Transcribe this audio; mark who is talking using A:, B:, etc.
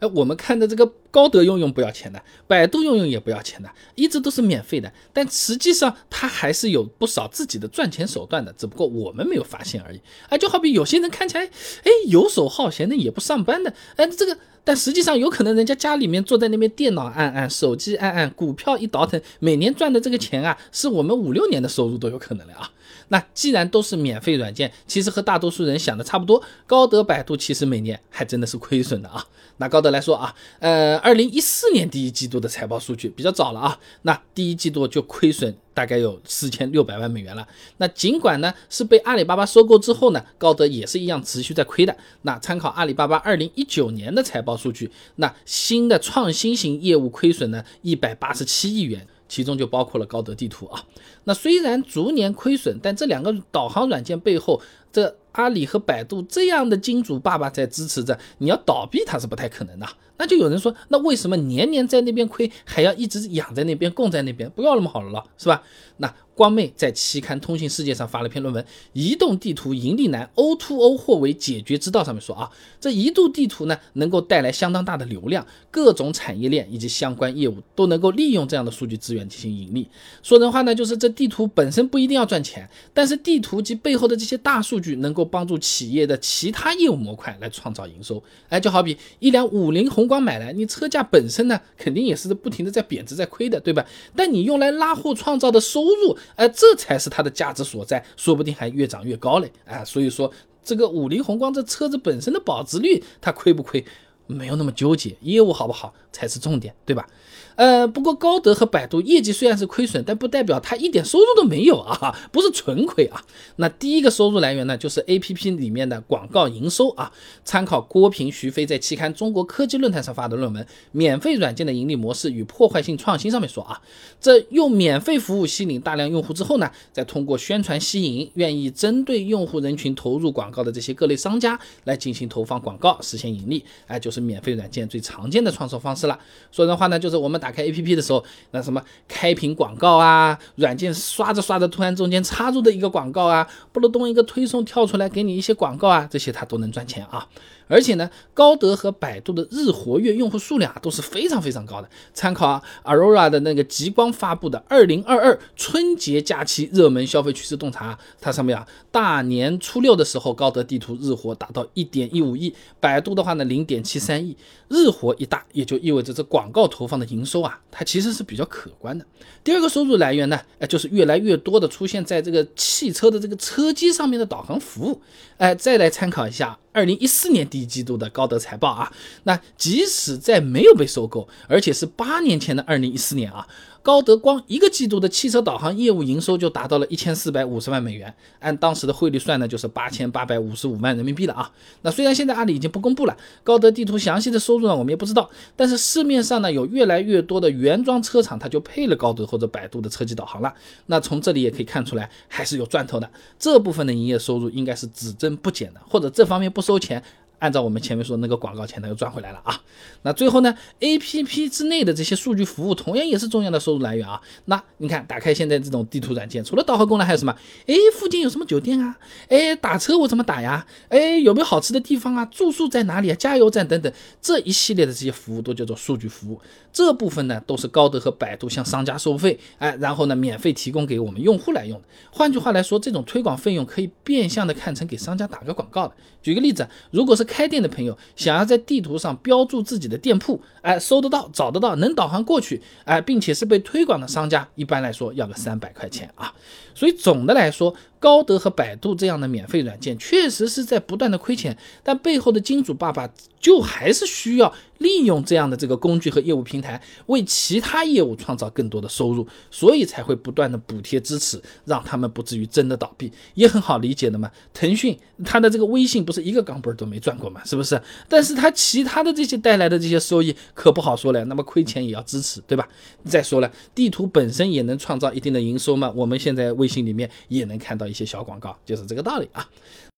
A: 哎，我们看的这个高德用用不要钱的，百度用用也不要钱的，一直都是免费的。但实际上它还是有不少自己的赚钱手段的，只不过我们没有发现而已。哎，就好比有些人看起来哎游手好闲的，也不上班的，哎这个。但实际上，有可能人家家里面坐在那边，电脑按按，手机按按，股票一倒腾，每年赚的这个钱啊，是我们五六年的收入都有可能的啊。那既然都是免费软件，其实和大多数人想的差不多。高德、百度其实每年还真的是亏损的啊。拿高德来说啊，呃，二零一四年第一季度的财报数据比较早了啊，那第一季度就亏损。大概有四千六百万美元了。那尽管呢是被阿里巴巴收购之后呢，高德也是一样持续在亏的。那参考阿里巴巴二零一九年的财报数据，那新的创新型业务亏损呢一百八十七亿元，其中就包括了高德地图啊。那虽然逐年亏损，但这两个导航软件背后，这阿里和百度这样的金主爸爸在支持着，你要倒闭它是不太可能的。那就有人说，那为什么年年在那边亏，还要一直养在那边，供在那边，不要那么好了了，是吧？那。光妹在期刊《通信世界》上发了篇论文，《移动地图盈利难，O2O 或为解决之道》。上面说啊，这移动地图呢，能够带来相当大的流量，各种产业链以及相关业务都能够利用这样的数据资源进行盈利。说人话呢，就是这地图本身不一定要赚钱，但是地图及背后的这些大数数据能够帮助企业的其他业务模块来创造营收。哎，就好比一辆五菱宏光买来，你车价本身呢，肯定也是不停的在贬值在亏的，对吧？但你用来拉货创造的收入。哎，这才是它的价值所在，说不定还越涨越高嘞！哎，所以说这个五菱宏光这车子本身的保值率，它亏不亏？没有那么纠结，业务好不好才是重点，对吧？呃，不过高德和百度业绩虽然是亏损，但不代表它一点收入都没有啊，不是纯亏啊。那第一个收入来源呢，就是 A P P 里面的广告营收啊。参考郭平、徐飞在期刊《中国科技论坛》上发的论文《免费软件的盈利模式与破坏性创新》上面说啊，这用免费服务吸引大量用户之后呢，再通过宣传吸引愿意针对用户人群投入广告的这些各类商家来进行投放广告，实现盈利。哎，就是。免费软件最常见的创收方式了。说的话呢，就是我们打开 APP 的时候，那什么开屏广告啊，软件刷着刷着，突然中间插入的一个广告啊，不如动一个推送跳出来给你一些广告啊，这些它都能赚钱啊。而且呢，高德和百度的日活跃用户数量啊都是非常非常高的。参考啊 Aurora 的那个极光发布的二零二二春节假期热门消费趋势洞察，它上面啊大年初六的时候，高德地图日活达到一点一五亿，百度的话呢零点七三亿。日活一大，也就意味着这广告投放的营收啊，它其实是比较可观的。第二个收入来源呢，哎，就是越来越多的出现在这个汽车的这个车机上面的导航服务。哎，再来参考一下二零一四年第一季度的高德财报啊，那即使在没有被收购，而且是八年前的二零一四年啊。高德光一个季度的汽车导航业务营收就达到了一千四百五十万美元，按当时的汇率算呢，就是八千八百五十五万人民币了啊。那虽然现在阿里已经不公布了高德地图详细的收入呢，我们也不知道，但是市面上呢有越来越多的原装车厂，它就配了高德或者百度的车机导航了。那从这里也可以看出来，还是有赚头的。这部分的营业收入应该是只增不减的，或者这方面不收钱。按照我们前面说那个广告钱，它又赚回来了啊。那最后呢，A P P 之内的这些数据服务同样也是重要的收入来源啊。那你看，打开现在这种地图软件，除了导航功能还有什么？哎，附近有什么酒店啊？哎，打车我怎么打呀？哎，有没有好吃的地方啊？住宿在哪里啊？加油站等等，这一系列的这些服务都叫做数据服务。这部分呢，都是高德和百度向商家收费，哎，然后呢，免费提供给我们用户来用。换句话来说，这种推广费用可以变相的看成给商家打个广告的。举个例子，如果是开店的朋友想要在地图上标注自己的店铺，哎，搜得到、找得到、能导航过去，哎，并且是被推广的商家，一般来说要个三百块钱啊。所以总的来说，高德和百度这样的免费软件确实是在不断的亏钱，但背后的金主爸爸就还是需要利用这样的这个工具和业务平台，为其他业务创造更多的收入，所以才会不断的补贴支持，让他们不至于真的倒闭，也很好理解的嘛。腾讯它的这个微信不是一个钢镚都没赚过嘛，是不是？但是它其他的这些带来的这些收益可不好说了，那么亏钱也要支持，对吧？再说了，地图本身也能创造一定的营收嘛，我们现在微信里面也能看到。一些小广告就是这个道理啊。